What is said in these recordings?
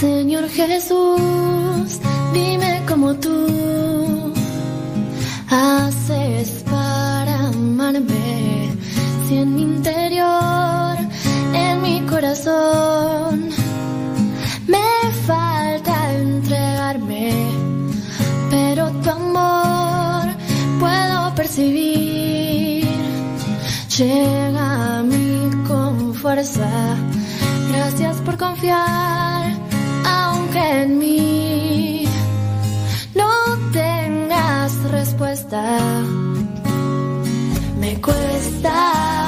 Señor Jesús, dime cómo tú haces para amarme. Si en mi interior, en mi corazón llega a mí con fuerza. Gracias por confiar, aunque en mí no tengas respuesta. Me cuesta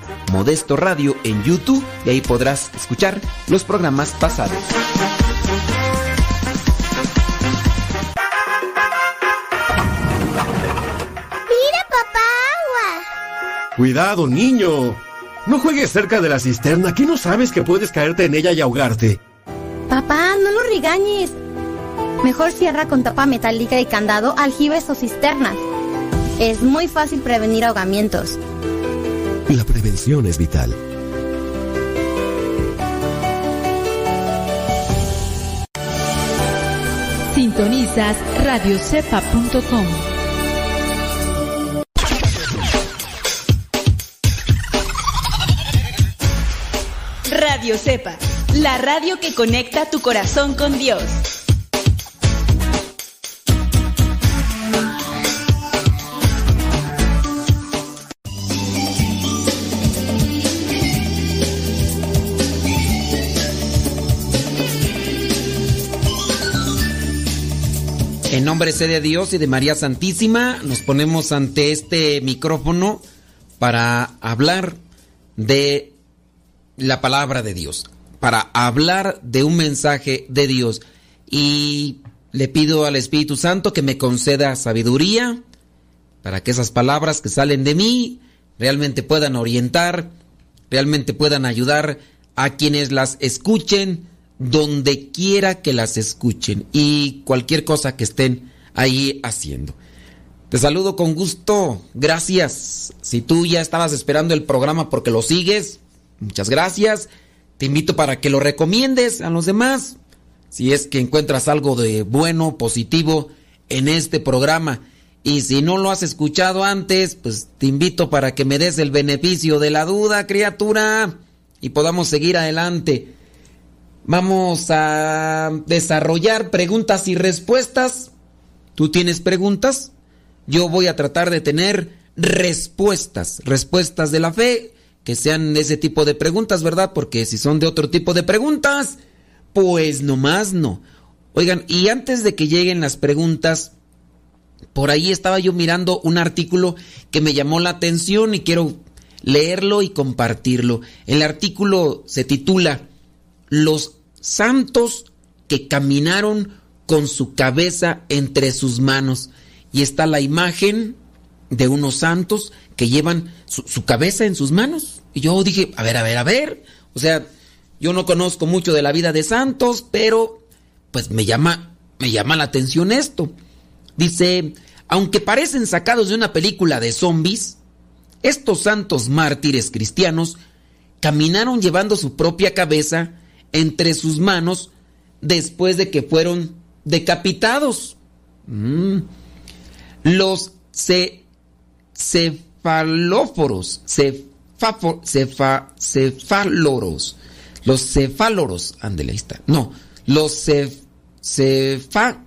Modesto Radio en YouTube y ahí podrás escuchar los programas pasados. ¡Mira, papá, agua! Cuidado, niño. No juegues cerca de la cisterna, que no sabes que puedes caerte en ella y ahogarte. Papá, no lo regañes. Mejor cierra con tapa metálica y candado aljibes o cisternas. Es muy fácil prevenir ahogamientos. La prevención es vital. Sintonizas radiocepa.com. Radio Cepa, la radio que conecta tu corazón con Dios. Nombre de Dios y de María Santísima, nos ponemos ante este micrófono para hablar de la palabra de Dios, para hablar de un mensaje de Dios. Y le pido al Espíritu Santo que me conceda sabiduría para que esas palabras que salen de mí realmente puedan orientar, realmente puedan ayudar a quienes las escuchen donde quiera que las escuchen y cualquier cosa que estén ahí haciendo. Te saludo con gusto, gracias. Si tú ya estabas esperando el programa porque lo sigues, muchas gracias. Te invito para que lo recomiendes a los demás. Si es que encuentras algo de bueno, positivo en este programa. Y si no lo has escuchado antes, pues te invito para que me des el beneficio de la duda, criatura, y podamos seguir adelante. Vamos a desarrollar preguntas y respuestas. ¿Tú tienes preguntas? Yo voy a tratar de tener respuestas, respuestas de la fe, que sean ese tipo de preguntas, ¿verdad? Porque si son de otro tipo de preguntas, pues nomás no. Oigan, y antes de que lleguen las preguntas, por ahí estaba yo mirando un artículo que me llamó la atención y quiero leerlo y compartirlo. El artículo se titula los santos que caminaron con su cabeza entre sus manos. Y está la imagen de unos santos que llevan su, cabeza en sus manos. Y yo dije, a ver, a ver, a ver. O sea, yo no conozco mucho de la vida de santos, pero pues me llama, me llama la atención esto. Dice, aunque parecen sacados de una película de zombies, estos santos mártires cristianos caminaron llevando su propia cabeza entre sus manos después de que fueron decapitados. Mm. Los ce, cefalóforos, cefaloros, los cefaloros, ándele, ahí está. No, los cef, cefaloforos,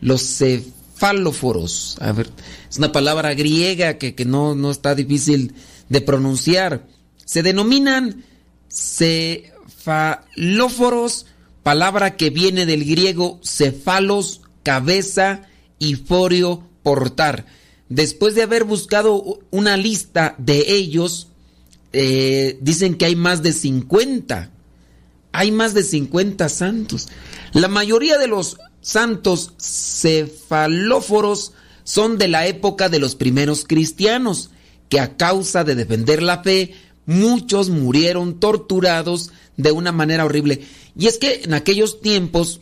los cefalóforos. A ver, es una palabra griega que, que no, no está difícil de pronunciar. Se denominan cefalóforos, palabra que viene del griego cefalos, cabeza y forio, portar. Después de haber buscado una lista de ellos, eh, dicen que hay más de 50. Hay más de 50 santos. La mayoría de los santos cefalóforos son de la época de los primeros cristianos, que a causa de defender la fe, muchos murieron torturados de una manera horrible. Y es que en aquellos tiempos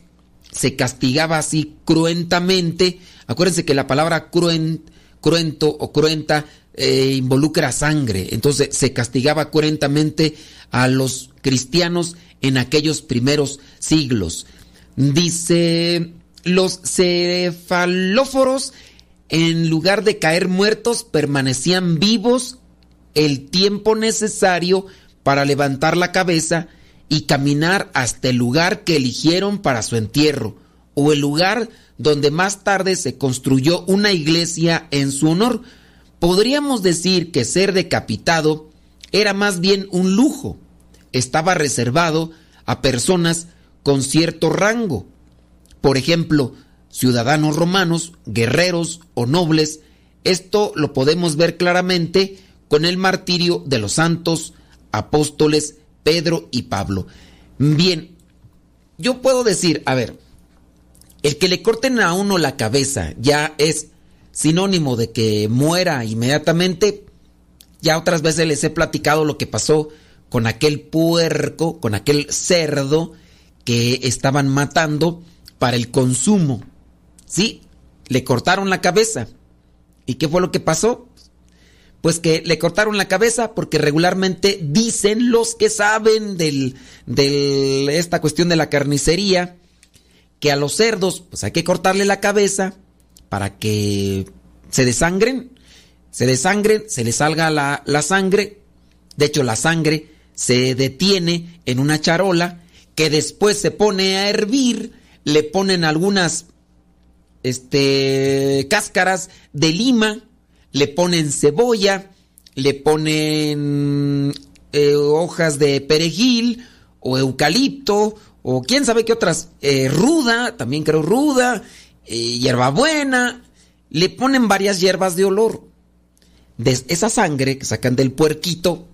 se castigaba así cruentamente. Acuérdense que la palabra cruento o cruenta eh, involucra sangre. Entonces se castigaba cruentamente a los cristianos en aquellos primeros siglos. Dice, los cefalóforos, en lugar de caer muertos, permanecían vivos el tiempo necesario para levantar la cabeza y caminar hasta el lugar que eligieron para su entierro, o el lugar donde más tarde se construyó una iglesia en su honor. Podríamos decir que ser decapitado era más bien un lujo, estaba reservado a personas con cierto rango. Por ejemplo, ciudadanos romanos, guerreros o nobles, esto lo podemos ver claramente con el martirio de los santos apóstoles Pedro y Pablo. Bien, yo puedo decir, a ver, el que le corten a uno la cabeza ya es sinónimo de que muera inmediatamente. Ya otras veces les he platicado lo que pasó con aquel puerco, con aquel cerdo que estaban matando para el consumo. Sí, le cortaron la cabeza. ¿Y qué fue lo que pasó? Pues que le cortaron la cabeza porque regularmente dicen los que saben del, del esta cuestión de la carnicería que a los cerdos pues hay que cortarle la cabeza para que se desangren, se desangren, se le salga la, la sangre, de hecho la sangre se detiene en una charola que después se pone a hervir, le ponen algunas este, cáscaras de lima, le ponen cebolla, le ponen eh, hojas de perejil o eucalipto o quién sabe qué otras, eh, ruda, también creo ruda, eh, hierbabuena, le ponen varias hierbas de olor. De esa sangre que sacan del puerquito,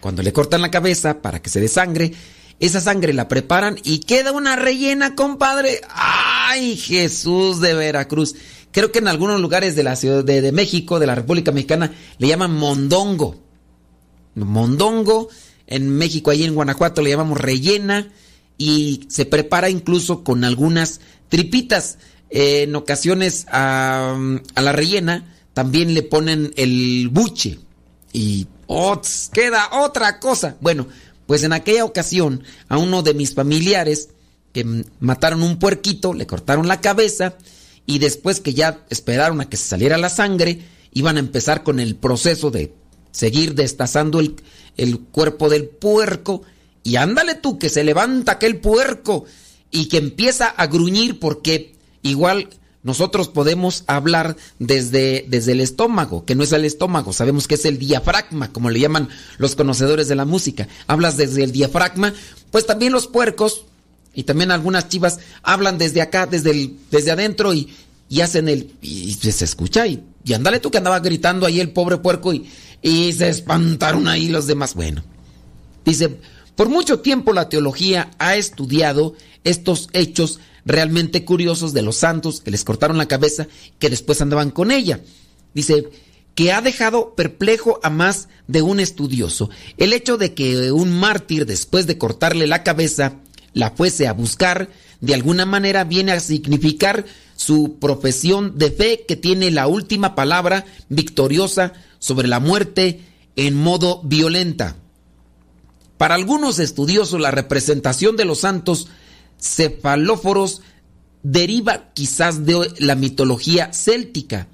cuando le cortan la cabeza para que se desangre, esa sangre la preparan y queda una rellena, compadre. ¡Ay, Jesús de Veracruz! Creo que en algunos lugares de la Ciudad de, México, de la República Mexicana, le llaman mondongo. Mondongo. En México, ahí en Guanajuato, le llamamos rellena. Y se prepara incluso con algunas tripitas. en ocasiones a, la rellena también le ponen el buche. Y oh, queda otra cosa. Bueno, pues en aquella ocasión a uno de mis familiares que mataron un puerquito, le cortaron la cabeza y después que ya esperaron a que se saliera la sangre, iban a empezar con el proceso de seguir destazando el, el cuerpo del puerco y ándale tú que se levanta aquel puerco y que empieza a gruñir porque igual nosotros podemos hablar desde, desde el estómago, que no es el estómago, sabemos que es el diafragma, como le llaman los conocedores de la música. Hablas desde el diafragma, pues también los puercos y también algunas chivas hablan desde acá, desde, el, desde adentro y, y hacen el... y se escucha y, y andale tú que andaba gritando ahí el pobre puerco y, y se espantaron ahí los demás. Bueno, dice, por mucho tiempo la teología ha estudiado estos hechos realmente curiosos de los santos que les cortaron la cabeza, que después andaban con ella. Dice que ha dejado perplejo a más de un estudioso el hecho de que un mártir después de cortarle la cabeza la fuese a buscar, de alguna manera viene a significar su profesión de fe que tiene la última palabra victoriosa sobre la muerte en modo violenta. Para algunos estudiosos la representación de los santos cefalóforos deriva quizás de la mitología céltica.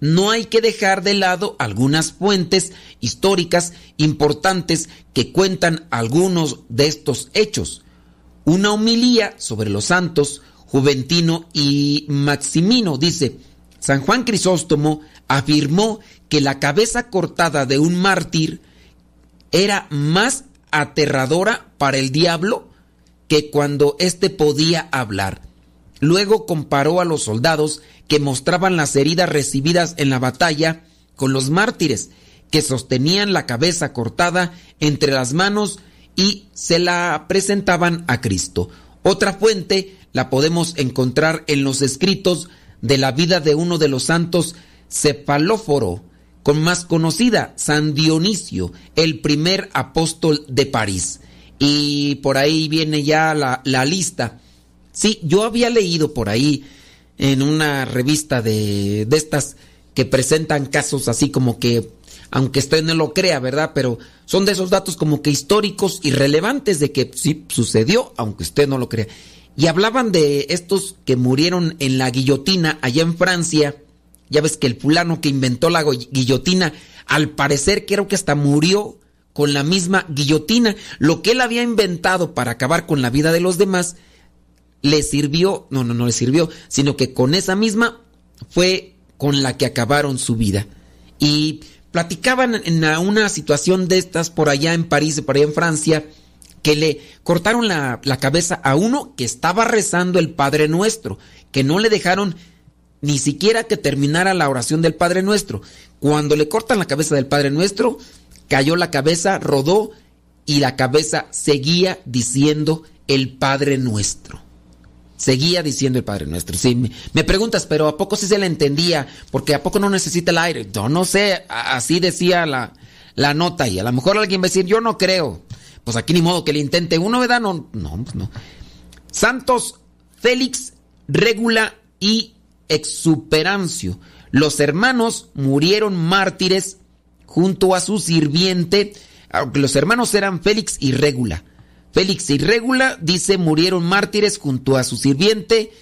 No hay que dejar de lado algunas fuentes históricas importantes que cuentan algunos de estos hechos. Una homilía sobre los santos Juventino y Maximino dice, San Juan Crisóstomo afirmó que la cabeza cortada de un mártir era más aterradora para el diablo que cuando éste podía hablar. Luego comparó a los soldados que mostraban las heridas recibidas en la batalla con los mártires que sostenían la cabeza cortada entre las manos y se la presentaban a Cristo. Otra fuente la podemos encontrar en los escritos de la vida de uno de los santos Cepalóforo, con más conocida, San Dionisio, el primer apóstol de París y por ahí viene ya la, lista. Sí, yo había leído por ahí en una revista de, de estas que presentan casos así como que, aunque usted no lo crea, ¿verdad? Pero son de esos datos como que históricos y relevantes de que sí sucedió, aunque usted no lo crea. Y hablaban de estos que murieron en la guillotina allá en Francia. Ya ves que el fulano que inventó la guillotina, al parecer creo que hasta murió con la misma guillotina. Lo que él había inventado para acabar con la vida de los demás, le sirvió, no, no, no le sirvió, sino que con esa misma fue con la que acabaron su vida. Y platicaban en una situación de estas por allá en París, por allá en Francia, que le cortaron la, la cabeza a uno que estaba rezando el Padre Nuestro, que no le dejaron ni siquiera que terminara la oración del Padre Nuestro. Cuando le cortan la cabeza del Padre Nuestro, cayó la cabeza, rodó y la cabeza seguía diciendo el Padre Nuestro. Seguía diciendo el Padre Nuestro. Sí, me, preguntas, pero ¿a poco sí se le entendía? Porque ¿a poco no necesita el aire? Yo no sé, así decía la, la nota y a lo mejor alguien va a decir, yo no creo. Pues aquí ni modo que le intente uno, ¿verdad? No, no, pues no. Santos Félix, Regula y Exuperancio. Los hermanos murieron mártires junto a su sirviente, los hermanos eran Félix y Régula. Félix y Régula, dice, murieron mártires junto a su sirviente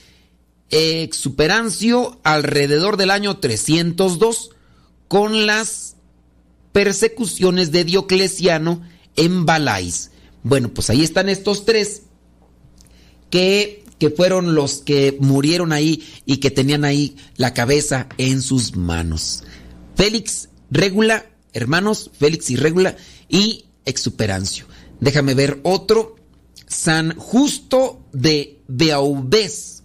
Exuperancio alrededor del año 302 con las persecuciones de Diocleciano en Balais. Bueno, pues ahí están estos tres que, que fueron los que murieron ahí y que tenían ahí la cabeza en sus manos. Félix, Régula, hermanos, Félix y Régula y Exuperancio. Déjame ver otro. San Justo de Beauvés.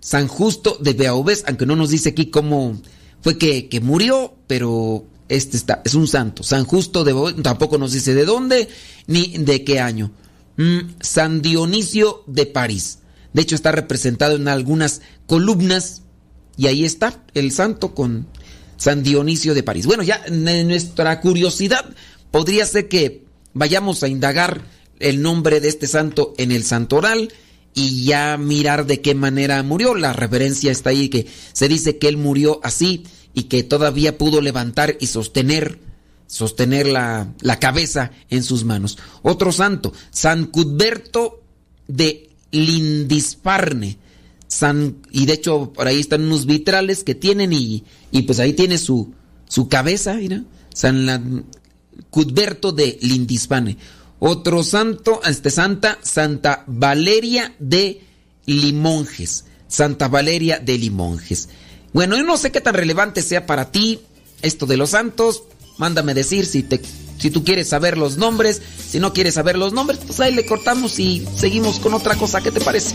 San Justo de Beauvés, aunque no nos dice aquí cómo fue que, que murió, pero este está, es un santo. San Justo de Beauvés, tampoco nos dice de dónde ni de qué año. Mm, San Dionisio de París. De hecho, está representado en algunas columnas y ahí está el santo con San Dionisio de París. Bueno, ya nuestra curiosidad podría ser que vayamos a indagar el nombre de este santo en el santoral y ya mirar de qué manera murió. La referencia está ahí que se dice que él murió así y que todavía pudo levantar y sostener sostener la, la cabeza en sus manos. Otro santo, San Cudberto de Lindisfarne. San, y de hecho por ahí están unos vitrales que tienen y, y pues ahí tiene su, su cabeza, mira. San Cudberto de Lindisfarne. Otro santo, este santa, Santa Valeria de Limonjes. Santa Valeria de Limonjes. Bueno, yo no sé qué tan relevante sea para ti esto de los santos. Mándame decir si te si tú quieres saber los nombres, si no quieres saber los nombres, pues ahí le cortamos y seguimos con otra cosa. ¿Qué te parece?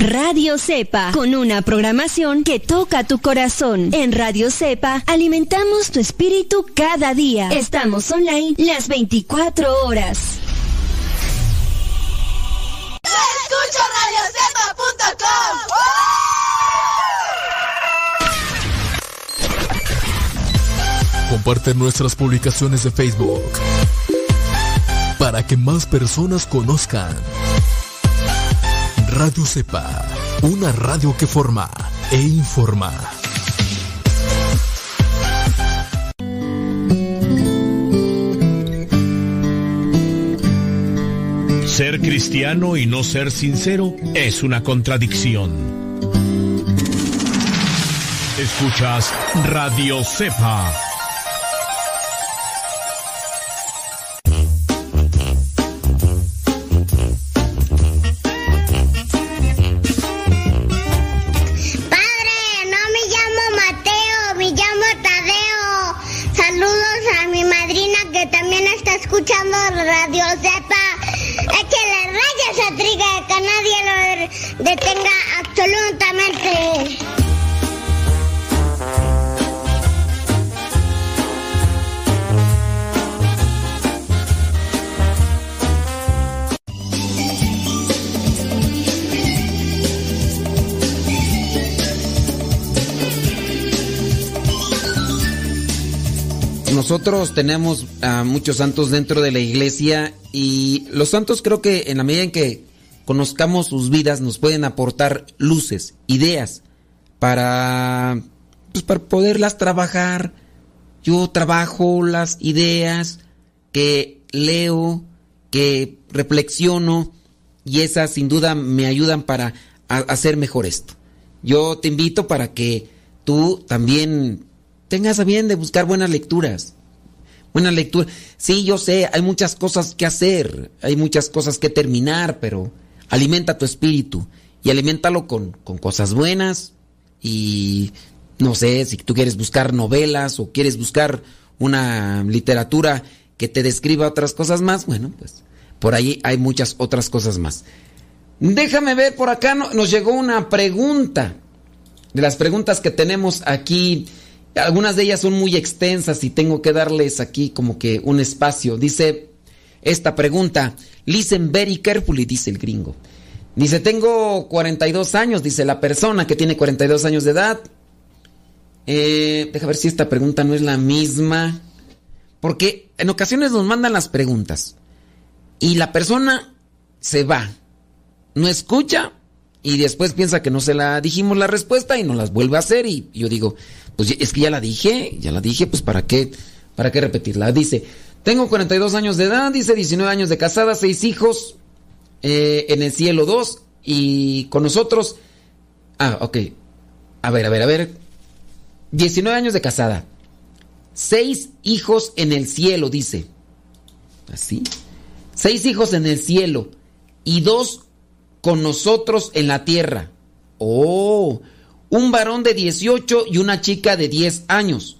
Radio Cepa, con una programación que toca tu corazón. En Radio Cepa alimentamos tu espíritu cada día. Estamos online las 24 horas. Escucho Comparte nuestras publicaciones de Facebook para que más personas conozcan Radio Cepa, una radio que forma e informa. Ser cristiano y no ser sincero es una contradicción. Escuchas Radio Cepa. Zepa. Es que la raya se que nadie lo detenga absolutamente. Nosotros tenemos a muchos santos dentro de la iglesia y los santos creo que en la medida en que conozcamos sus vidas nos pueden aportar luces, ideas para, pues, para poderlas trabajar. Yo trabajo las ideas que leo, que reflexiono y esas sin duda me ayudan para hacer mejor esto. Yo te invito para que tú también tengas a bien de buscar buenas lecturas. Buena lectura. Sí, yo sé, hay muchas cosas que hacer, hay muchas cosas que terminar, pero alimenta tu espíritu y aliméntalo con, con cosas buenas y no sé, si tú quieres buscar novelas o quieres buscar una literatura que te describa otras cosas más, bueno, pues por ahí hay muchas otras cosas más. Déjame ver, por acá nos llegó una pregunta. De las preguntas que tenemos aquí, algunas de ellas son muy extensas y tengo que darles aquí como que un espacio. Dice esta pregunta, listen very carefully, dice el gringo. Dice, tengo 42 años, dice la persona que tiene 42 años de edad. Eh, deja ver si esta pregunta no es la misma. Porque en ocasiones nos mandan las preguntas y la persona se va no escucha y después piensa que no se la dijimos la respuesta y no las vuelve a hacer y yo digo, pues es que ya la dije, ya la dije, pues para qué, para qué repetirla. Dice, tengo 42 años de edad, dice 19 años de casada, 6 hijos, eh, en el cielo 2 y con nosotros, ah, ok, a ver, a ver, a ver, 19 años de casada, 6 hijos en el cielo, dice, así, 6 hijos en el cielo y dos con nosotros en la tierra. Oh, un varón de 18 y una chica de 10 años.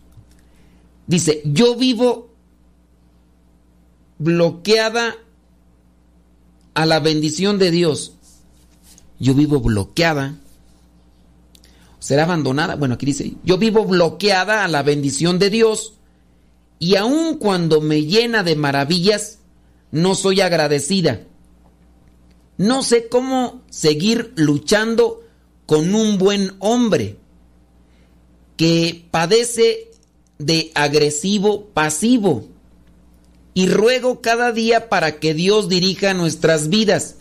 Dice, yo vivo bloqueada a la bendición de Dios. Yo vivo bloqueada. ¿Será abandonada? Bueno, aquí dice, yo vivo bloqueada a la bendición de Dios y aun cuando me llena de maravillas, no soy agradecida. No sé cómo seguir luchando con un buen hombre que padece de agresivo pasivo. Y ruego cada día para que Dios dirija nuestras vidas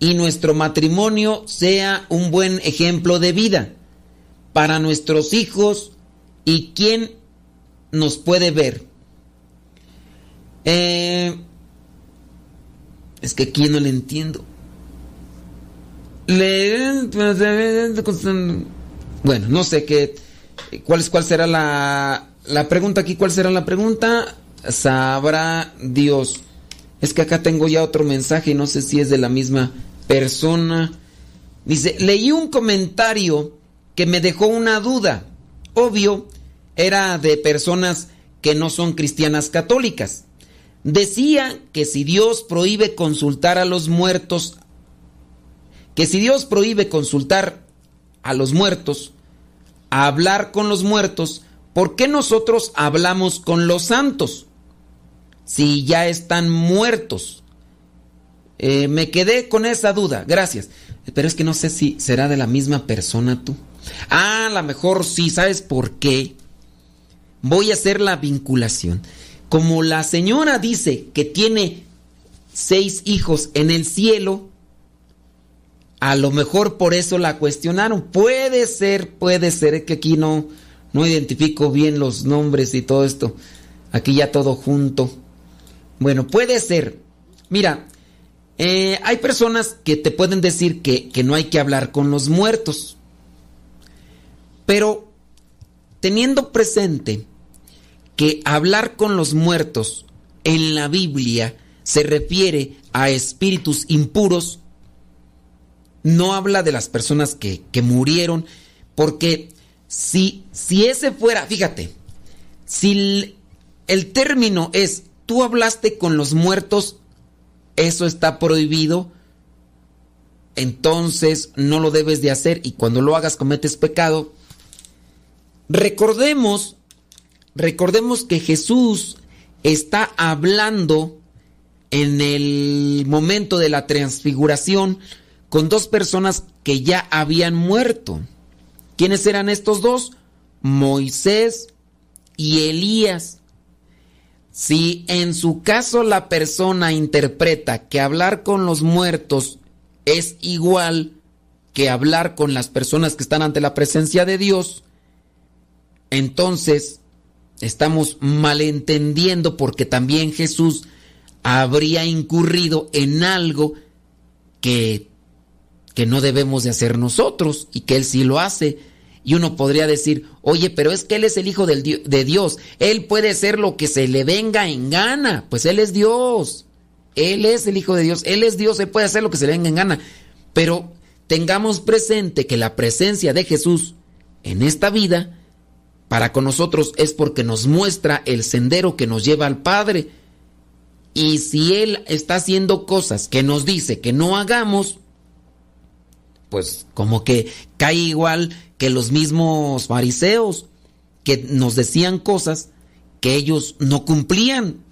y nuestro matrimonio sea un buen ejemplo de vida para nuestros hijos y quien nos puede ver. Eh, es que aquí no le entiendo. Bueno, no sé qué. ¿Cuál, cuál será la, la pregunta aquí? ¿Cuál será la pregunta? Sabrá Dios. Es que acá tengo ya otro mensaje y no sé si es de la misma persona. Dice, leí un comentario que me dejó una duda. Obvio, era de personas que no son cristianas católicas. Decía que si Dios prohíbe consultar a los muertos que si Dios prohíbe consultar a los muertos, a hablar con los muertos, ¿por qué nosotros hablamos con los santos? Si ya están muertos. Eh, me quedé con esa duda, gracias. Pero es que no sé si será de la misma persona tú. Ah, a lo mejor sí, ¿sabes por qué? Voy a hacer la vinculación. Como la señora dice que tiene seis hijos en el cielo, a lo mejor por eso la cuestionaron. Puede ser, puede ser que aquí no, no identifico bien los nombres y todo esto. Aquí ya todo junto. Bueno, puede ser. Mira, eh, hay personas que te pueden decir que, que no hay que hablar con los muertos. Pero teniendo presente que hablar con los muertos en la Biblia se refiere a espíritus impuros, no habla de las personas que, murieron, porque si, si ese fuera, fíjate, si el, el término es tú hablaste con los muertos, eso está prohibido, entonces no lo debes de hacer y cuando lo hagas cometes pecado. Recordemos, recordemos que Jesús está hablando en el momento de la transfiguración con dos personas que ya habían muerto. ¿Quiénes eran estos dos? Moisés y Elías. Si en su caso la persona interpreta que hablar con los muertos es igual que hablar con las personas que están ante la presencia de Dios, entonces estamos malentendiendo porque también Jesús habría incurrido en algo que que no debemos de hacer nosotros y que Él sí lo hace. Y uno podría decir, oye, pero es que Él es el Hijo de Dios, Él puede hacer lo que se le venga en gana, pues Él es Dios, Él es el Hijo de Dios, Él es Dios, Él puede hacer lo que se le venga en gana. Pero tengamos presente que la presencia de Jesús en esta vida para con nosotros es porque nos muestra el sendero que nos lleva al Padre. Y si Él está haciendo cosas que nos dice que no hagamos, pues como que cae igual que los mismos fariseos que nos decían cosas que ellos no cumplían.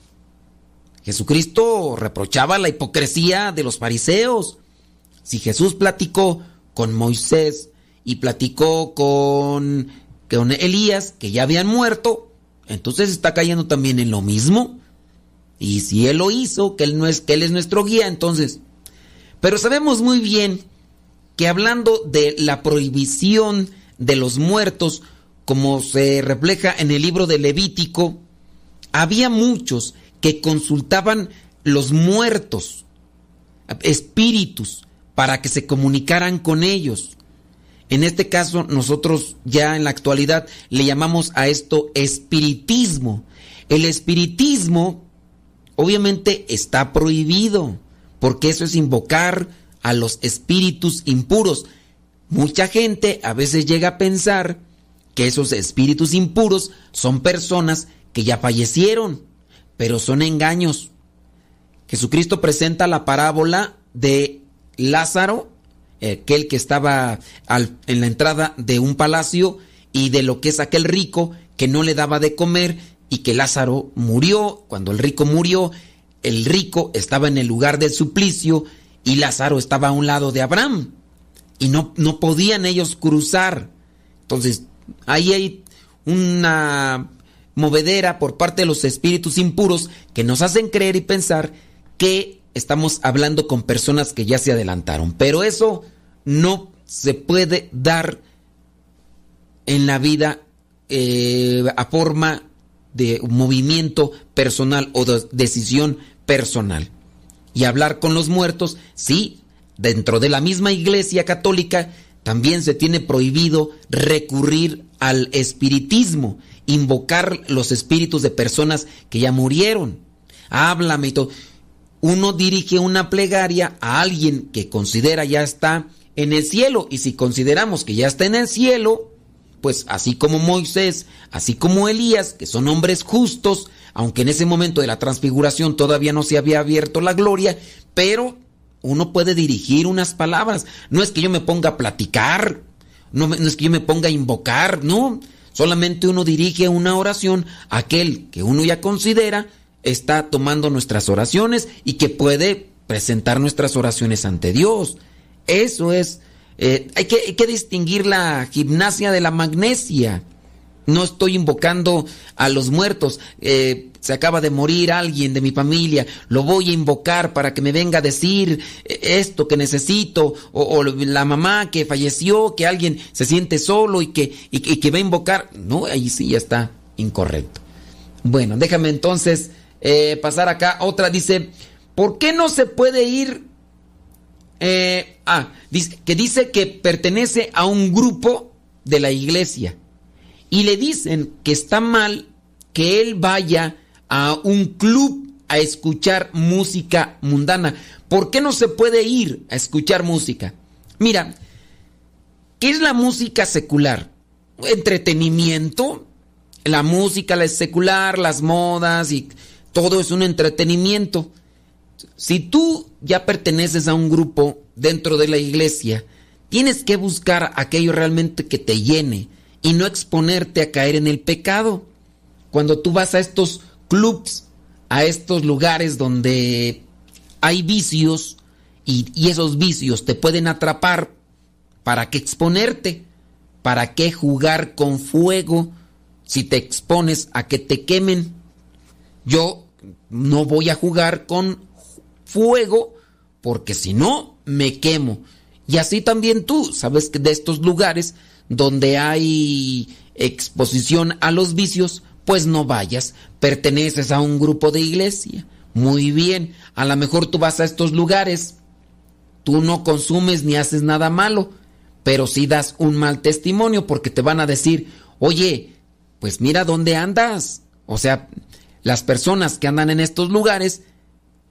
Jesucristo reprochaba la hipocresía de los fariseos. Si Jesús platicó con Moisés y platicó con, con Elías, que ya habían muerto, entonces está cayendo también en lo mismo. Y si Él lo hizo, que Él, no es, que él es nuestro guía, entonces... Pero sabemos muy bien que hablando de la prohibición de los muertos, como se refleja en el libro de Levítico, había muchos que consultaban los muertos, espíritus, para que se comunicaran con ellos. En este caso, nosotros ya en la actualidad le llamamos a esto espiritismo. El espiritismo obviamente está prohibido, porque eso es invocar a los espíritus impuros. Mucha gente a veces llega a pensar que esos espíritus impuros son personas que ya fallecieron, pero son engaños. Jesucristo presenta la parábola de Lázaro, aquel que estaba en la entrada de un palacio, y de lo que es aquel rico que no le daba de comer y que Lázaro murió. Cuando el rico murió, el rico estaba en el lugar del suplicio y Lázaro estaba a un lado de Abraham. Y no, no podían ellos cruzar. Entonces, ahí hay una movedera por parte de los espíritus impuros que nos hacen creer y pensar que estamos hablando con personas que ya se adelantaron. Pero eso no se puede dar en la vida eh, a forma de movimiento personal o de decisión personal y hablar con los muertos, sí, dentro de la misma iglesia católica también se tiene prohibido recurrir al espiritismo, invocar los espíritus de personas que ya murieron. Háblame y todo. Uno dirige una plegaria a alguien que considera ya está en el cielo y si consideramos que ya está en el cielo, pues así como Moisés, así como Elías, que son hombres justos, aunque en ese momento de la transfiguración todavía no se había abierto la gloria, pero uno puede dirigir unas palabras. No es que yo me ponga a platicar, no, es que yo me ponga a invocar, no. Solamente uno dirige una oración a aquel que uno ya considera está tomando nuestras oraciones y que puede presentar nuestras oraciones ante Dios. Eso es, eh, hay, que, hay que distinguir la gimnasia de la magnesia. No estoy invocando a los muertos. Eh, se acaba de morir alguien de mi familia. Lo voy a invocar para que me venga a decir eh, esto que necesito. O, la mamá que falleció, que alguien se siente solo y que, y, que va a invocar. No, ahí sí ya está incorrecto. Bueno, déjame entonces eh, pasar acá. Otra dice, ¿por qué no se puede ir? ah, dice, que dice que pertenece a un grupo de la iglesia y le dicen que está mal que él vaya a un club a escuchar música mundana. ¿Por qué no se puede ir a escuchar música? Mira, ¿qué es la música secular? Entretenimiento. La música, la secular, las modas y todo es un entretenimiento. Si tú ya perteneces a un grupo dentro de la iglesia, tienes que buscar aquello realmente que te llene y no exponerte a caer en el pecado. Cuando tú vas a estos clubs, a estos lugares donde hay vicios y, esos vicios te pueden atrapar, ¿para qué exponerte? ¿Para qué jugar con fuego si te expones a que te quemen? Yo no voy a jugar con fuego porque si no, me quemo. Y así también tú, sabes que de estos lugares donde hay exposición a los vicios, pues no vayas. Perteneces a un grupo de iglesia. Muy bien, a lo mejor tú vas a estos lugares, tú no consumes ni haces nada malo, pero sí das un mal testimonio porque te van a decir, oye, pues mira dónde andas. O sea, las personas que andan en estos lugares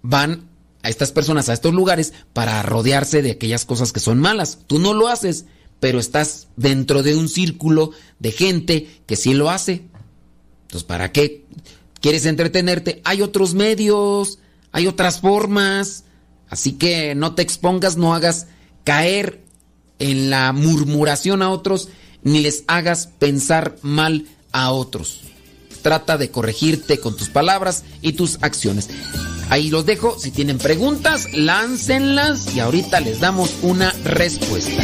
van a estas personas a estos lugares para rodearse de aquellas cosas que son malas. Tú no lo haces, pero estás dentro de un círculo de gente que sí lo hace. Entonces, ¿para qué quieres entretenerte? Hay otros medios, hay otras formas. Así que no te expongas, no hagas caer en la murmuración a otros, ni les hagas pensar mal a otros. Trata de corregirte con tus palabras y tus acciones. Ahí los dejo. Si tienen preguntas, láncenlas y ahorita les damos una respuesta.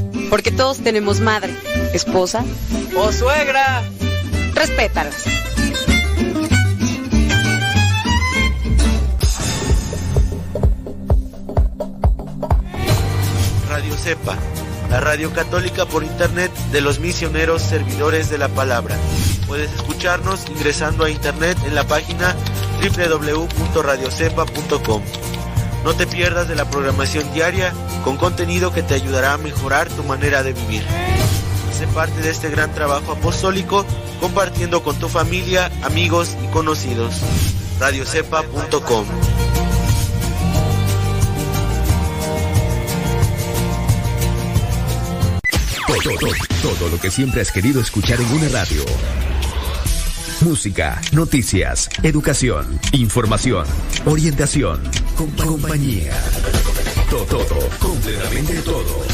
Porque todos tenemos madre, esposa o suegra. Respétalas. Radio Cepa, la radio católica por internet de los misioneros servidores de la palabra. Puedes escucharnos ingresando a internet en la página www.radiocepa.com. No te pierdas de la programación diaria con contenido que te ayudará a mejorar tu manera de vivir. Sé parte de este gran trabajo apostólico compartiendo con tu familia, amigos y conocidos. radiocepa.com Todo, todo, todo lo que siempre has querido escuchar en una radio. Música, noticias, educación, información, orientación, compañía. Todo, todo, completamente todo.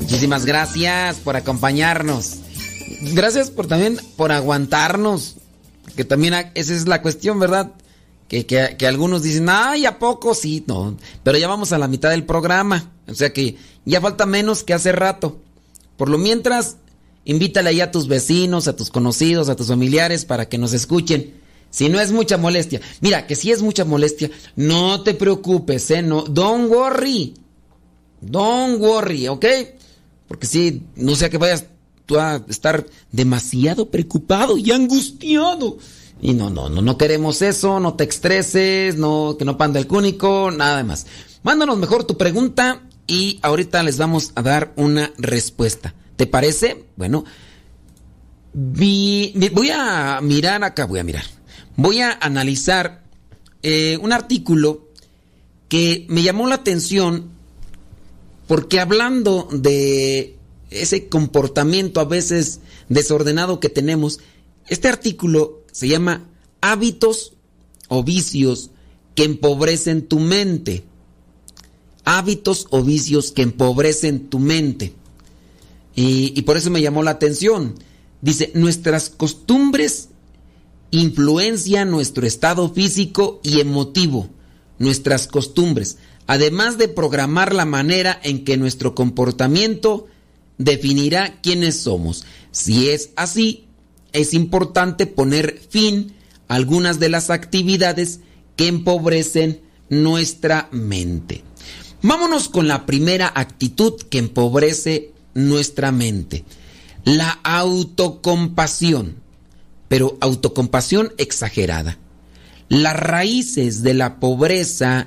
Muchísimas gracias por acompañarnos. Gracias por también por aguantarnos. Que también esa es la cuestión, ¿verdad? Que, que, algunos dicen, ay, ¿a poco? Sí, no. Pero ya vamos a la mitad del programa. O sea que ya falta menos que hace rato. Por lo mientras, invítale ahí a tus vecinos, a tus conocidos, a tus familiares para que nos escuchen. Si no es mucha molestia. Mira, que si es mucha molestia, no te preocupes, ¿eh? No, don't worry. Don't worry, ¿ok? Porque si, no sea que vayas tú a estar demasiado preocupado y angustiado. Y no, no, no, no queremos eso, no te estreses, no, que no panda el cúnico, nada más. Mándanos mejor tu pregunta y ahorita les vamos a dar una respuesta. ¿Te parece? Bueno, voy a mirar acá, voy a mirar. Voy a analizar eh, un artículo que me llamó la atención porque hablando de ese comportamiento a veces desordenado que tenemos, este artículo se llama hábitos o vicios que empobrecen tu mente. Hábitos o vicios que empobrecen tu mente. Y, y por eso me llamó la atención. Dice, nuestras costumbres influencian nuestro estado físico y emotivo, nuestras costumbres, además de programar la manera en que nuestro comportamiento definirá quiénes somos. Si es así, es importante poner fin a algunas de las actividades que empobrecen nuestra mente. Vámonos con la primera actitud que empobrece nuestra mente, la autocompasión, pero autocompasión exagerada. Las raíces de la pobreza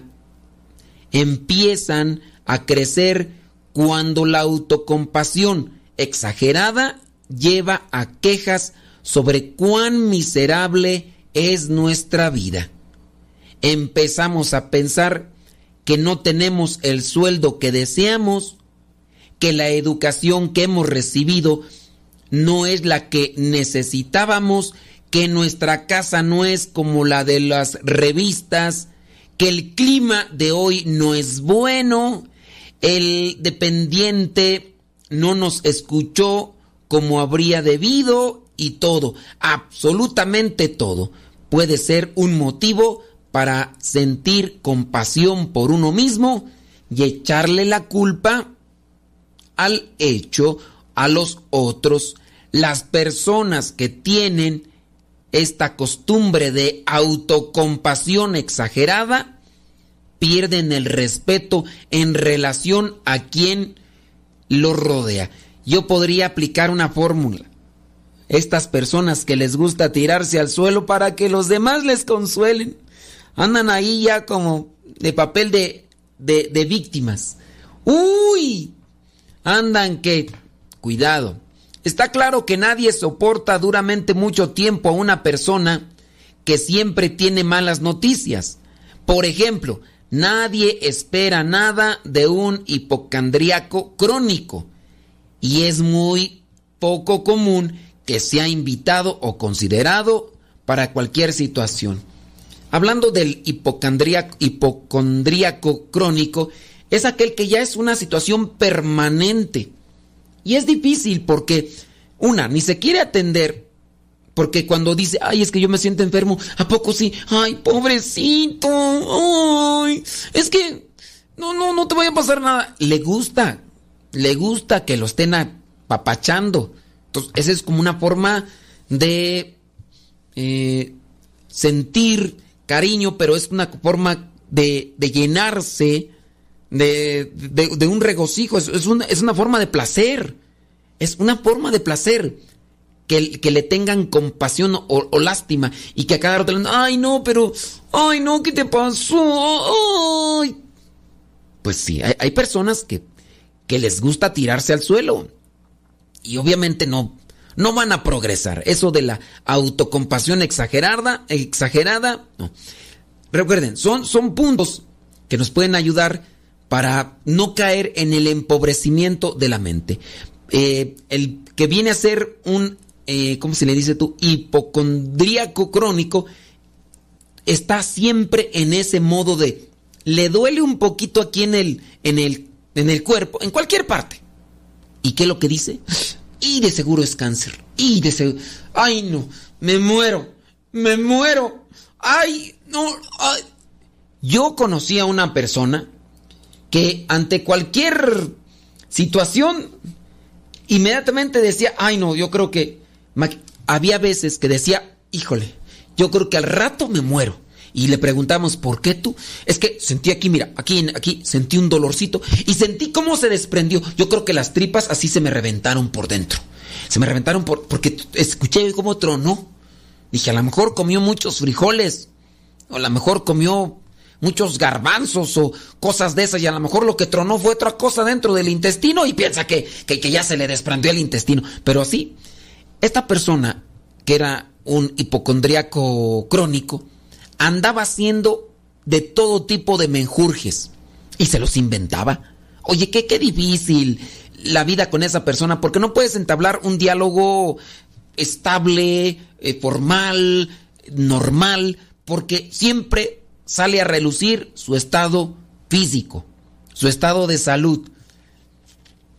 empiezan a crecer cuando la autocompasión exagerada lleva a quejas sobre cuán miserable es nuestra vida. Empezamos a pensar que no tenemos el sueldo que deseamos, que la educación que hemos recibido no es la que necesitábamos, que nuestra casa no es como la de las revistas, que el clima de hoy no es bueno, el dependiente no nos escuchó como habría debido y todo, absolutamente todo, puede ser un motivo para sentir compasión por uno mismo y echarle la culpa al hecho a los otros. Las personas que tienen esta costumbre de autocompasión exagerada pierden el respeto en relación a quien los rodea. Yo podría aplicar una fórmula. Estas personas que les gusta tirarse al suelo para que los demás les consuelen, andan ahí ya como de papel de, de, víctimas. Uy, andan que, cuidado. Está claro que nadie soporta duramente mucho tiempo a una persona que siempre tiene malas noticias. Por ejemplo, nadie espera nada de un hipocondriaco crónico y es muy poco común que sea invitado o considerado para cualquier situación. Hablando del hipocondríaco, crónico, es aquel que ya es una situación permanente. Y es difícil porque, una, ni se quiere atender, porque cuando dice, ay, es que yo me siento enfermo, ¿a poco sí? Ay, pobrecito, ay, es que, no, no, no te vaya a pasar nada. Le gusta, le gusta que lo estén apapachando. Entonces, esa es como una forma de eh, sentir cariño, pero es una forma de, llenarse de, de, un regocijo, es, una, es, una, forma de placer, es una forma de placer. Que, que le tengan compasión o, lástima y que a cada rato le ay no, pero, ay no, ¿qué te pasó? Ay. Pues sí, hay, hay personas que, que les gusta tirarse al suelo y obviamente no, no van a progresar. Eso de la autocompasión exagerada, exagerada, no. Recuerden, son, son puntos que nos pueden ayudar para no caer en el empobrecimiento de la mente. Eh, el que viene a ser un, eh, ¿cómo se le dice tú? Hipocondríaco crónico, está siempre en ese modo de, le duele un poquito aquí en el, en el, en el cuerpo, en cualquier parte. ¿Y qué es lo que dice? Y de seguro es cáncer. Y de seguro, ay no, me muero, me muero. Ay, no, ay. Yo conocí a una persona que ante cualquier situación inmediatamente decía, ay no, yo creo que había veces que decía, híjole, yo creo que al rato me muero. Y le preguntamos, ¿por qué tú? Es que sentí aquí, mira, aquí, aquí sentí un dolorcito y sentí cómo se desprendió. Yo creo que las tripas así se me reventaron por dentro. Se me reventaron por, porque escuché cómo tronó. Dije, a lo mejor comió muchos frijoles. O a lo mejor comió muchos garbanzos o cosas de esas y a lo mejor lo que tronó fue otra cosa dentro del intestino y piensa que, que, que ya se le desprendió el intestino. Pero así, esta persona que era un hipocondriaco crónico andaba haciendo de todo tipo de menjurjes y se los inventaba. Oye, qué, qué difícil la vida con esa persona porque no puedes entablar un diálogo estable, eh, formal, normal, porque siempre sale a relucir su estado físico, su estado de salud.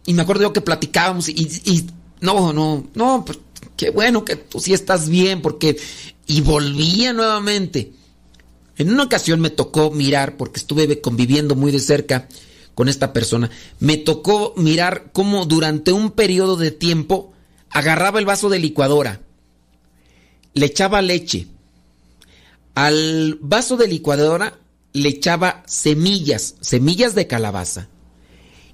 Y me acuerdo yo que platicábamos y, y no, no, no, pues, qué bueno que tú sí estás bien, porque... Y volvía nuevamente. En una ocasión me tocó mirar, porque estuve conviviendo muy de cerca con esta persona, me tocó mirar cómo durante un periodo de tiempo agarraba el vaso de licuadora, le echaba leche, al vaso de licuadora le echaba semillas, semillas de calabaza,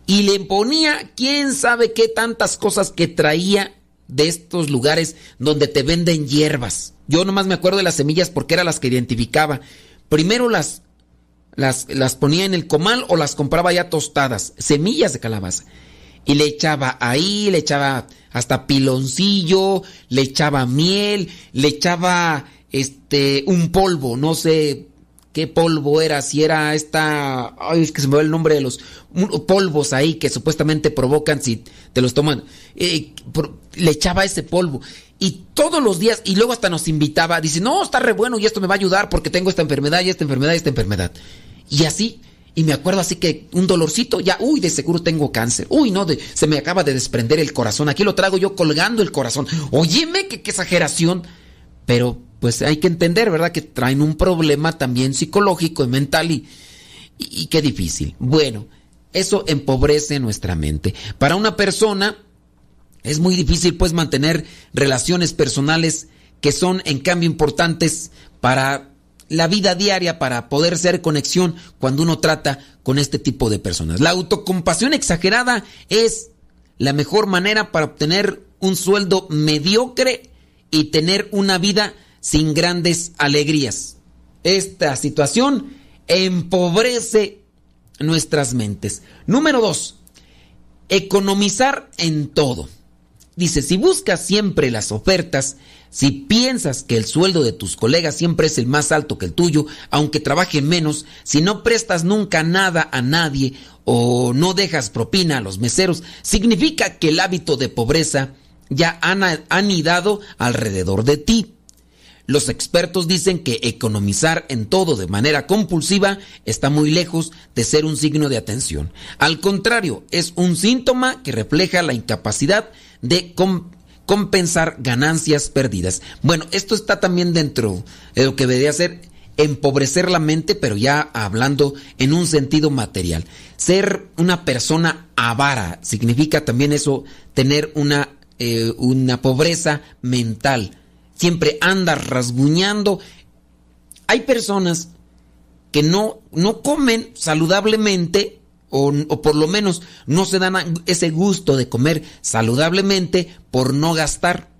y le ponía quién sabe qué tantas cosas que traía de estos lugares donde te venden hierbas. Yo nomás me acuerdo de las semillas porque eran las que identificaba. Primero las, las, las ponía en el comal o las compraba ya tostadas, semillas de calabaza. Y le echaba ahí, le echaba hasta piloncillo, le echaba miel, le echaba este un polvo, no sé qué polvo era, si era esta, ay, es que se me va el nombre de los polvos ahí que supuestamente provocan si te los toman, eh, le echaba ese polvo y todos los días, y luego hasta nos invitaba, dice, no, está re bueno y esto me va a ayudar porque tengo esta enfermedad y esta enfermedad y esta enfermedad. Y así, y me acuerdo así que un dolorcito, ya, uy, de seguro tengo cáncer. Uy, no, de, se me acaba de desprender el corazón. Aquí lo traigo yo colgando el corazón. Óyeme, qué, exageración. Pero pues hay que entender, ¿verdad? Que traen un problema también psicológico y mental y, y, qué difícil. Bueno, eso empobrece nuestra mente. Para una persona es muy difícil pues mantener relaciones personales que son en cambio importantes para la vida diaria, para poder ser conexión cuando uno trata con este tipo de personas. La autocompasión exagerada es la mejor manera para obtener un sueldo mediocre y tener una vida sin grandes alegrías. Esta situación empobrece nuestras mentes. Número dos, economizar en todo. Dice, si buscas siempre las ofertas, si piensas que el sueldo de tus colegas siempre es el más alto que el tuyo, aunque trabajen menos, si no prestas nunca nada a nadie o no dejas propina a los meseros, significa que el hábito de pobreza ya han anidado alrededor de ti. Los expertos dicen que economizar en todo de manera compulsiva está muy lejos de ser un signo de atención. Al contrario, es un síntoma que refleja la incapacidad de compensar ganancias perdidas. Bueno, esto está también dentro de lo que debería ser empobrecer la mente, pero ya hablando en un sentido material. Ser una persona avara significa también eso, tener una, eh, una pobreza mental siempre anda rasguñando. Hay personas que no, no comen saludablemente o, por lo menos no se dan ese gusto de comer saludablemente por no gastar.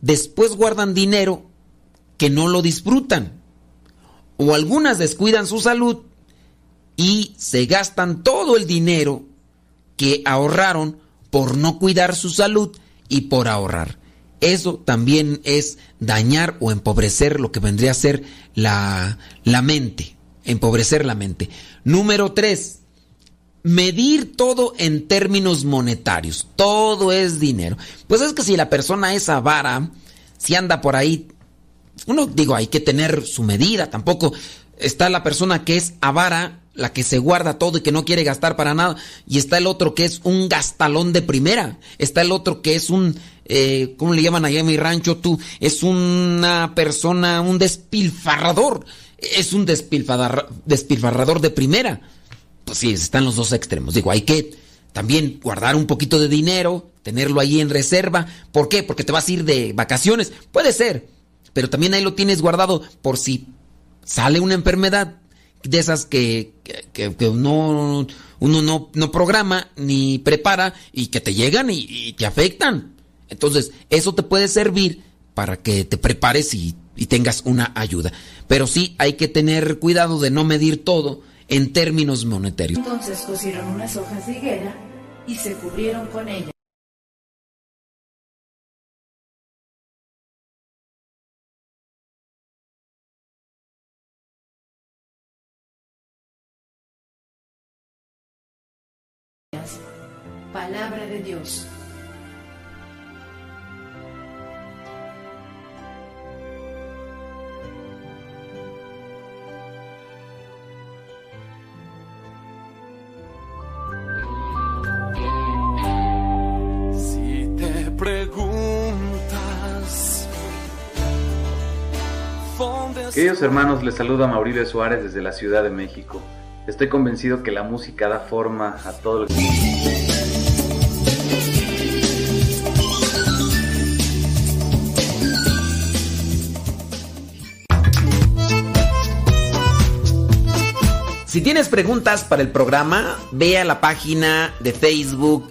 Después guardan dinero que no lo disfrutan. O algunas descuidan su salud y se gastan todo el dinero que ahorraron por no cuidar su salud y por ahorrar. Eso también es dañar o empobrecer lo que vendría a ser la, la mente. Empobrecer la mente. Número tres, medir todo en términos monetarios. Todo es dinero. Pues es que si la persona es avara, si anda por ahí, uno digo, hay que tener su medida. Tampoco está la persona que es avara, la que se guarda todo y que no quiere gastar para nada. Y está el otro que es un gastalón de primera. Está el otro que es un eh, ¿cómo le llaman allá mi rancho tú? Es una persona, un despilfarrador. Es un despilfarrador de primera. Pues sí, están los dos extremos. Digo, hay que también guardar un poquito de dinero, tenerlo ahí en reserva. ¿Por qué? Porque te vas a ir de vacaciones. Puede ser. Pero también ahí lo tienes guardado por si sale una enfermedad de esas que, que, no, uno no, no, programa ni prepara y que te llegan y te afectan. Entonces, eso te puede servir para que te prepares y, tengas una ayuda. Pero sí hay que tener cuidado de no medir todo en términos monetarios. Entonces cosieron unas hojas de higuera y se cubrieron con ellas. Palabra de Dios. Hermanos, les saluda Mauricio Suárez desde la Ciudad de México. Estoy convencido que la música da forma a todo lo que... Si tienes preguntas para el programa, ve a la página de Facebook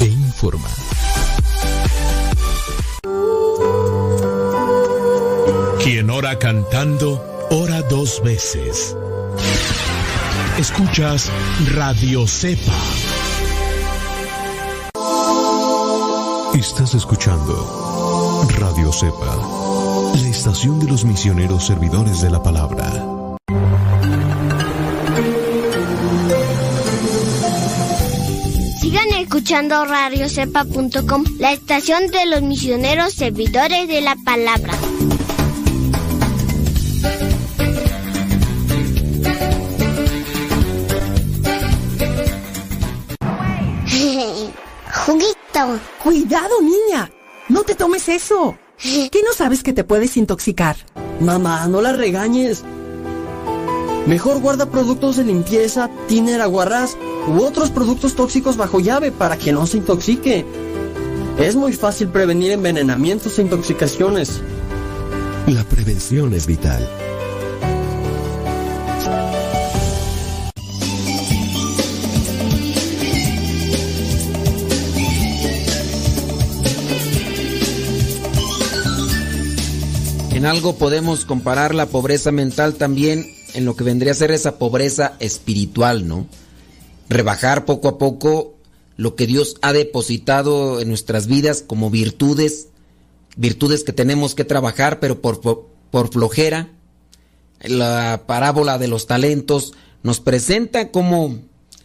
e informa. Quien ora cantando, ora dos veces. Escuchas Radio Cepa. Estás escuchando Radio Cepa, la estación de los misioneros servidores de la palabra. Escuchando radiocepa.com, la estación de los misioneros servidores de la palabra. Juguito. Cuidado, niña. No te tomes eso. ¿Qué no sabes que te puedes intoxicar? Mamá, no la regañes. Mejor guarda productos de limpieza, tiner, aguarrás u otros productos tóxicos bajo llave para que no se intoxique. Es muy fácil prevenir envenenamientos e intoxicaciones. La prevención es vital. En algo podemos comparar la pobreza mental también en lo que vendría a ser esa pobreza espiritual, ¿no? Rebajar poco a poco lo que Dios ha depositado en nuestras vidas como virtudes, virtudes que tenemos que trabajar, pero por, por, flojera. La parábola de los talentos nos presenta cómo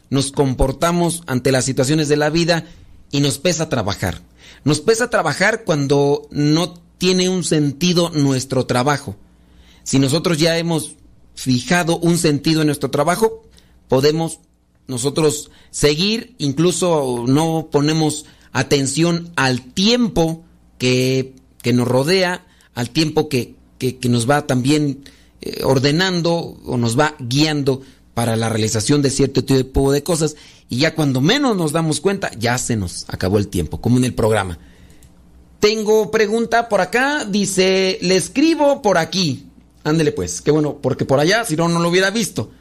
nos comportamos ante las situaciones de la vida y nos pesa trabajar. Nos pesa trabajar cuando no tiene un sentido nuestro trabajo. Si nosotros ya hemos fijado un sentido en nuestro trabajo, podemos nosotros seguir, incluso no ponemos atención al tiempo que, que nos rodea, al tiempo que, que, que nos va también eh, ordenando o nos va guiando para la realización de cierto tipo de cosas y ya cuando menos nos damos cuenta ya se nos acabó el tiempo, como en el programa. Tengo pregunta por acá, dice, le escribo por aquí. Ándele pues, qué bueno, porque por allá, si no, no lo hubiera visto.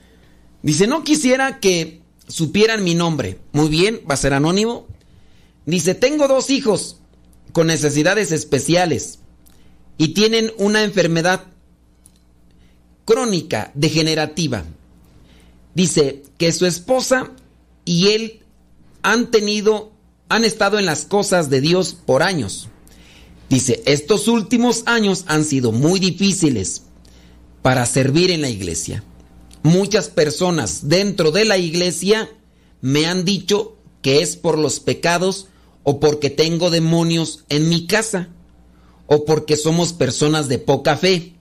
Dice, no quisiera que supieran mi nombre. Muy bien, va a ser anónimo. Dice, tengo dos hijos con necesidades especiales y tienen una enfermedad crónica, degenerativa. Dice que su esposa y él han tenido, han estado en las cosas de Dios por años. Dice, estos últimos años han sido muy difíciles para servir en la iglesia. Muchas personas dentro de la iglesia me han dicho que es por los pecados o porque tengo demonios en mi casa o porque somos personas de poca fe.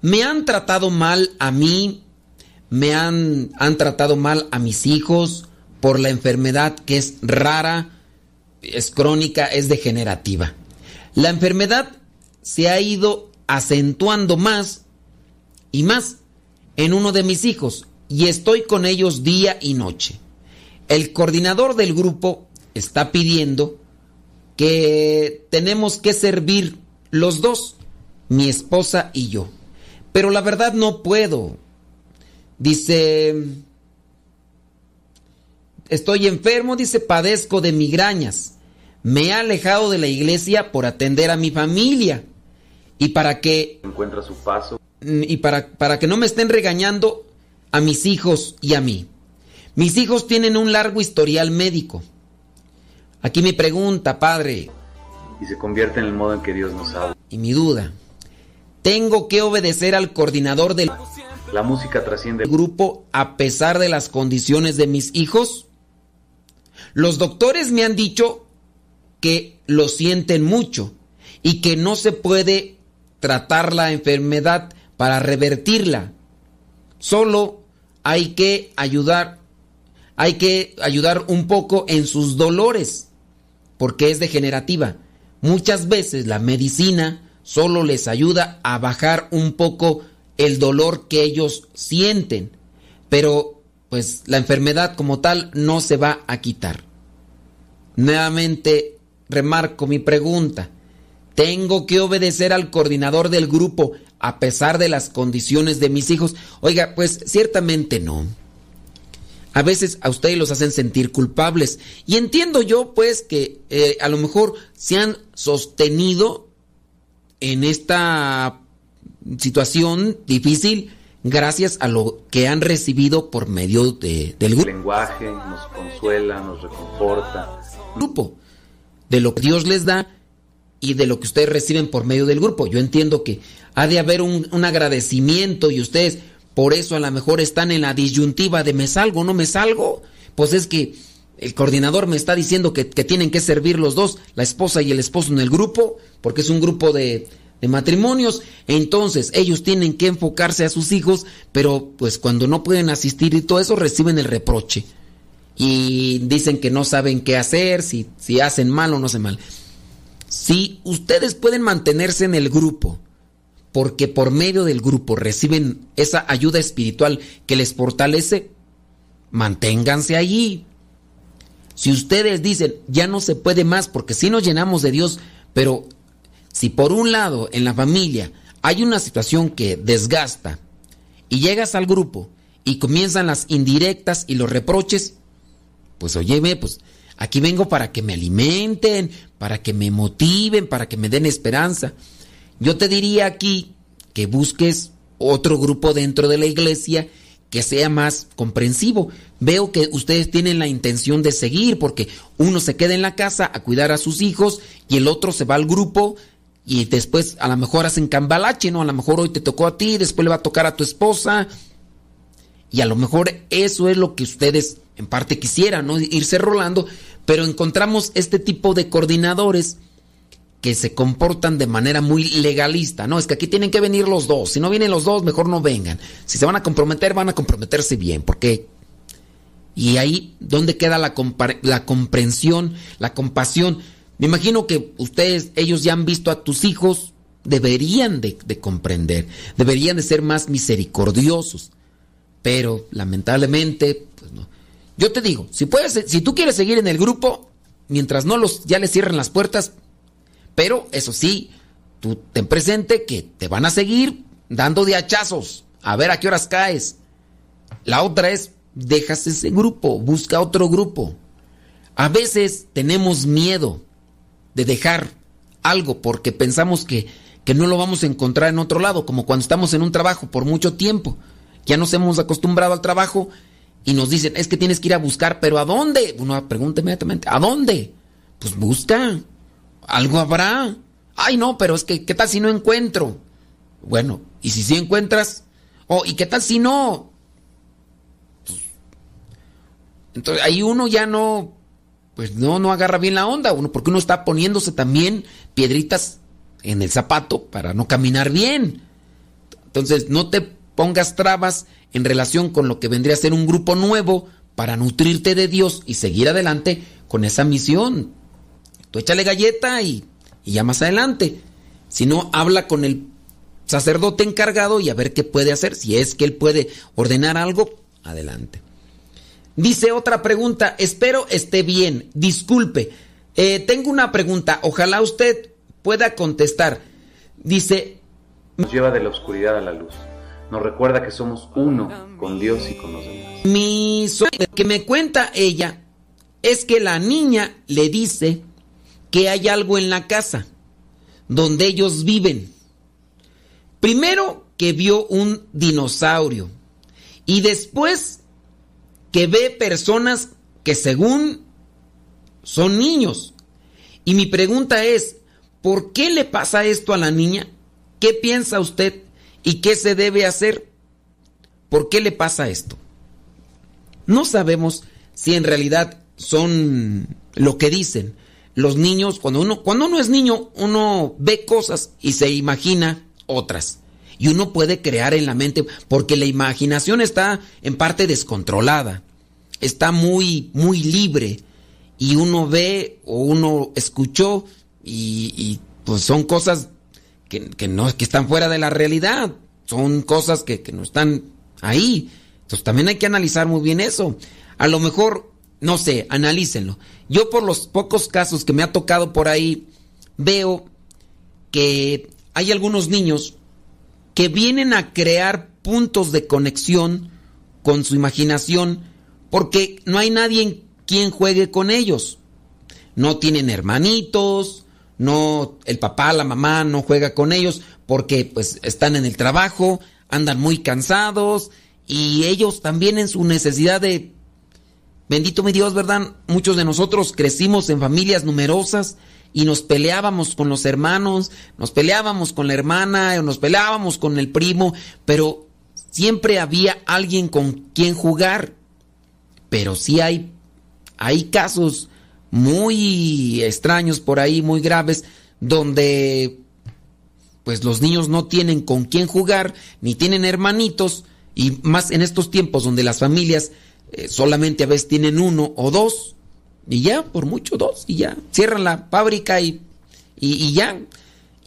Me han tratado mal a mí, me han, han tratado mal a mis hijos por la enfermedad que es rara, es crónica, es degenerativa. La enfermedad se ha ido acentuando más y más en uno de mis hijos y estoy con ellos día y noche. El coordinador del grupo está pidiendo que tenemos que servir los dos mi esposa y yo. Pero la verdad no puedo. Dice, estoy enfermo, dice, padezco de migrañas. Me he alejado de la iglesia por atender a mi familia. Y para que... Encuentra su paso. Y para, para que no me estén regañando a mis hijos y a mí. Mis hijos tienen un largo historial médico. Aquí mi pregunta, padre. Y se convierte en el modo en que Dios nos habla. Y mi duda. ¿Tengo que obedecer al coordinador del La música trasciende grupo a pesar de las condiciones de mis hijos? Los doctores me han dicho que lo sienten mucho y que no se puede tratar la enfermedad para revertirla. Solo hay que ayudar, hay que ayudar un poco en sus dolores, porque es degenerativa. Muchas veces la medicina solo les ayuda a bajar un poco el dolor que ellos sienten, pero pues la enfermedad como tal no se va a quitar. Nuevamente remarco mi pregunta. ¿Tengo que obedecer al coordinador del grupo a pesar de las condiciones de mis hijos? Oiga, pues ciertamente no. A veces a ustedes los hacen sentir culpables. Y entiendo yo, pues, que eh, a lo mejor se han sostenido en esta situación difícil gracias a lo que han recibido por medio de, del grupo. El lenguaje nos consuela, nos reconforta. Grupo. De lo que Dios les da y de lo que ustedes reciben por medio del grupo. Yo entiendo que ha de haber un, agradecimiento y ustedes por eso a lo mejor están en la disyuntiva de me salgo no me salgo. Pues es que el coordinador me está diciendo que, que, tienen que servir los dos, la esposa y el esposo en el grupo, porque es un grupo de, de matrimonios. Entonces ellos tienen que enfocarse a sus hijos, pero pues cuando no pueden asistir y todo eso reciben el reproche. Y dicen que no saben qué hacer, si, si hacen mal o no hacen mal. Si ustedes pueden mantenerse en el grupo, porque por medio del grupo reciben esa ayuda espiritual que les fortalece, manténganse allí. Si ustedes dicen, ya no se puede más, porque si nos llenamos de Dios, pero si por un lado en la familia hay una situación que desgasta y llegas al grupo y comienzan las indirectas y los reproches, pues óyeme, pues aquí vengo para que me alimenten, para que me motiven, para que me den esperanza. Yo te diría aquí que busques otro grupo dentro de la iglesia que sea más comprensivo. Veo que ustedes tienen la intención de seguir porque uno se queda en la casa a cuidar a sus hijos y el otro se va al grupo y después a lo mejor hacen cambalache, ¿no? A lo mejor hoy te tocó a ti, después le va a tocar a tu esposa. Y a lo mejor eso es lo que ustedes en parte quisieran, ¿no? Irse rolando, pero encontramos este tipo de coordinadores que se comportan de manera muy legalista. No, es que aquí tienen que venir los dos. Si no vienen los dos, mejor no vengan. Si se van a comprometer, van a comprometerse bien, porque... Y ahí, ¿dónde queda la, la comprensión, la compasión? Me imagino que ustedes, ellos ya han visto a tus hijos, deberían de, de comprender, deberían de ser más misericordiosos. Pero, lamentablemente. Yo te digo, si puedes, si tú quieres seguir en el grupo, mientras no los, ya les cierren las puertas, pero eso sí, tú ten presente que te van a seguir dando de hachazos. A ver a qué horas caes. La otra es, dejas ese grupo, busca otro grupo. A veces tenemos miedo de dejar algo porque pensamos que, que no lo vamos a encontrar en otro lado, como cuando estamos en un trabajo por mucho tiempo. Ya nos hemos acostumbrado al trabajo y nos dicen, es que tienes que ir a buscar, pero ¿a dónde? Uno pregunta inmediatamente, ¿a dónde? Pues busca algo habrá. Ay, no, pero es que, ¿qué tal si no encuentro? Bueno, ¿y si sí encuentras? Oh, ¿y qué tal si no? Entonces ahí uno ya no, pues no, no agarra bien la onda, uno, porque uno está poniéndose también piedritas en el zapato para no caminar bien. Entonces no te pongas trabas en relación con lo que vendría a ser un grupo nuevo para nutrirte de Dios y seguir adelante con esa misión. Tú échale galleta y, y ya más adelante. Si no, habla con el sacerdote encargado y a ver qué puede hacer. Si es que él puede ordenar algo, adelante. Dice otra pregunta, espero esté bien, disculpe. Eh, tengo una pregunta, ojalá usted pueda contestar. Dice, Nos lleva de la oscuridad a la luz. Nos recuerda que somos uno con Dios y con los demás. Mi sueño que me cuenta ella es que la niña le dice que hay algo en la casa donde ellos viven. Primero que vio un dinosaurio y después que ve personas que según son niños. Y mi pregunta es, ¿por qué le pasa esto a la niña? ¿Qué piensa usted y qué se debe hacer? ¿Por qué le pasa esto? No sabemos si en realidad son lo que dicen. Los niños, cuando uno, cuando uno es niño, uno ve cosas y se imagina otras. Y uno puede crear en la mente, porque la imaginación está en parte descontrolada, está muy, muy libre. Y uno ve o uno escuchó y, pues son cosas que, no, que están fuera de la realidad. Son cosas que, que no están ahí. Entonces también hay que analizar muy bien eso. A lo mejor, no sé, analícenlo. Yo por los pocos casos que me ha tocado por ahí, veo que hay algunos niños que vienen a crear puntos de conexión con su imaginación porque no hay nadie en quien juegue con ellos. No tienen hermanitos, no el papá, la mamá no juega con ellos porque pues están en el trabajo, andan muy cansados y ellos también en su necesidad de bendito mi Dios, ¿verdad? Muchos de nosotros crecimos en familias numerosas y nos peleábamos con los hermanos, nos peleábamos con la hermana, nos peleábamos con el primo, pero siempre había alguien con quien jugar. Pero sí hay hay casos muy extraños por ahí, muy graves, donde pues los niños no tienen con quién jugar, ni tienen hermanitos, y más en estos tiempos donde las familias eh, solamente a veces tienen uno o dos, y ya, por mucho dos, y ya, cierran la fábrica y, y, ya.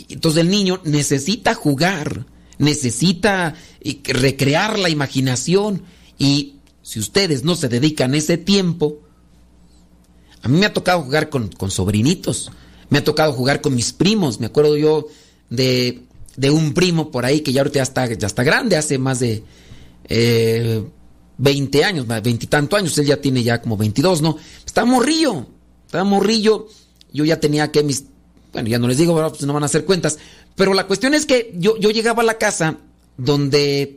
Entonces el niño necesita jugar, necesita recrear la imaginación, y si ustedes no se dedican ese tiempo, a mí me ha tocado jugar con, sobrinitos, me ha tocado jugar con mis primos. Me acuerdo yo de, un primo por ahí que ya ahorita ya está, ya está grande, hace más de eh, 20 años, veintitantos años, él ya tiene ya como 22, ¿no? Estaba morrillo, estaba morrillo. Yo ya tenía que mis. Bueno, ya no les digo, pues no van a hacer cuentas. Pero la cuestión es que yo, yo llegaba a la casa donde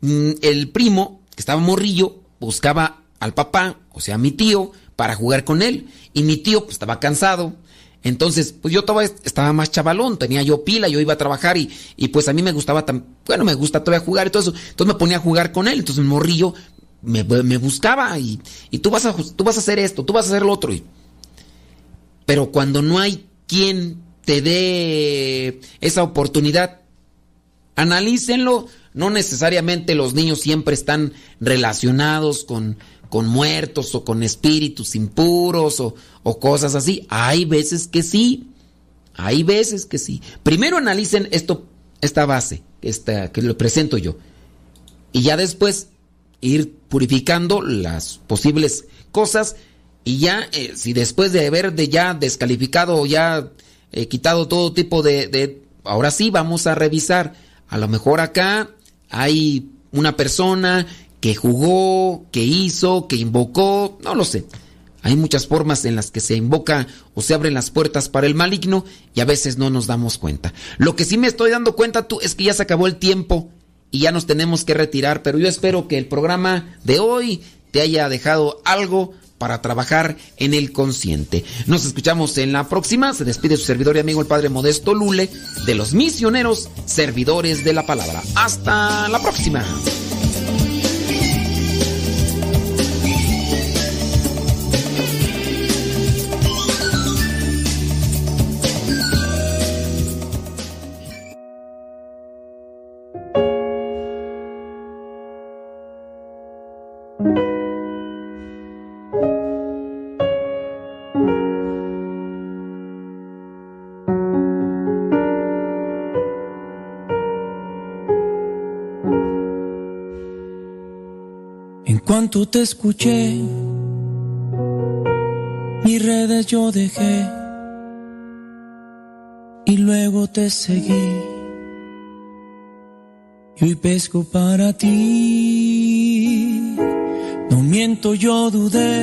mm, el primo, que estaba morrillo, buscaba al papá, o sea, a mi tío, para jugar con él. Y mi tío pues, estaba cansado. Entonces, pues yo todavía estaba más chavalón, tenía yo pila, yo iba a trabajar y, y pues a mí me gustaba tan, bueno, me gusta todavía jugar y todo eso. Entonces me ponía a jugar con él. Entonces el morrillo me, me buscaba y, y, tú, vas a, tú vas a hacer esto, tú vas a hacer lo otro. Y, pero cuando no hay quien te dé esa oportunidad, analícenlo. No necesariamente los niños siempre están relacionados con, con muertos o con espíritus impuros o, cosas así. Hay veces que sí, hay veces que sí. Primero analicen esto, esta base esta, que lo presento yo y ya después ir purificando las posibles cosas y ya eh, si después de haber de ya descalificado o ya eh, quitado todo tipo de, de ahora sí vamos a revisar a lo mejor acá hay una persona que jugó, que hizo, que invocó, no lo sé. Hay muchas formas en las que se invoca o se abren las puertas para el maligno y a veces no nos damos cuenta. Lo que sí me estoy dando cuenta tú es que ya se acabó el tiempo y ya nos tenemos que retirar, pero yo espero que el programa de hoy te haya dejado algo para trabajar en el consciente. Nos escuchamos en la próxima. Se despide su servidor y amigo el Padre Modesto Lule de los misioneros servidores de la palabra. Hasta la próxima. Te escuché, mis redes yo dejé y luego te seguí. y hoy pesco para ti. No miento, yo dudé.